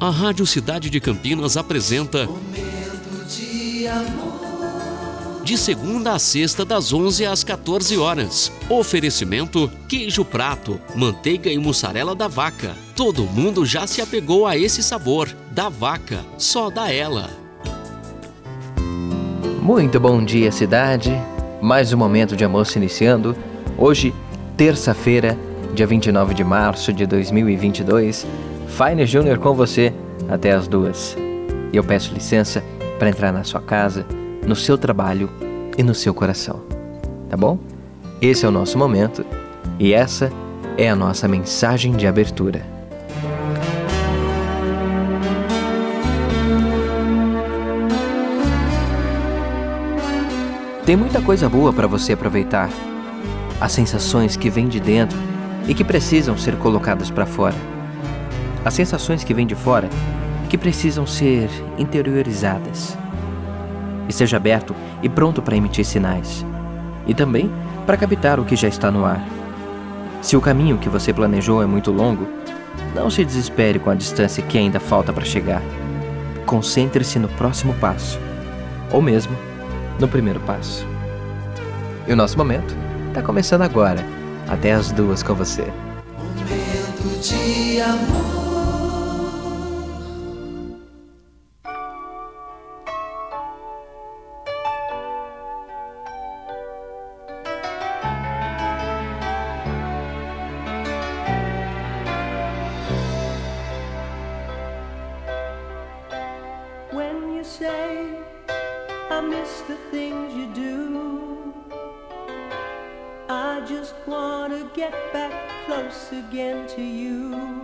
A Rádio Cidade de Campinas apresenta Momento de amor. de segunda a sexta das 11 às 14 horas. Oferecimento queijo prato, manteiga e mussarela da vaca. Todo mundo já se apegou a esse sabor. Da vaca, só da ela. Muito bom dia, cidade. Mais um momento de se iniciando. Hoje, terça-feira, dia 29 de março de 2022. Fine Júnior com você até as duas. E eu peço licença para entrar na sua casa, no seu trabalho e no seu coração. Tá bom? Esse é o nosso momento e essa é a nossa mensagem de abertura. Tem muita coisa boa para você aproveitar. As sensações que vêm de dentro e que precisam ser colocadas para fora. As sensações que vêm de fora que precisam ser interiorizadas. Esteja aberto e pronto para emitir sinais. E também para captar o que já está no ar. Se o caminho que você planejou é muito longo, não se desespere com a distância que ainda falta para chegar. Concentre-se no próximo passo, ou mesmo no primeiro passo. E o nosso momento está começando agora, até as duas com você. Momento de amor. Say I miss the things you do, I just want to get back close again to you.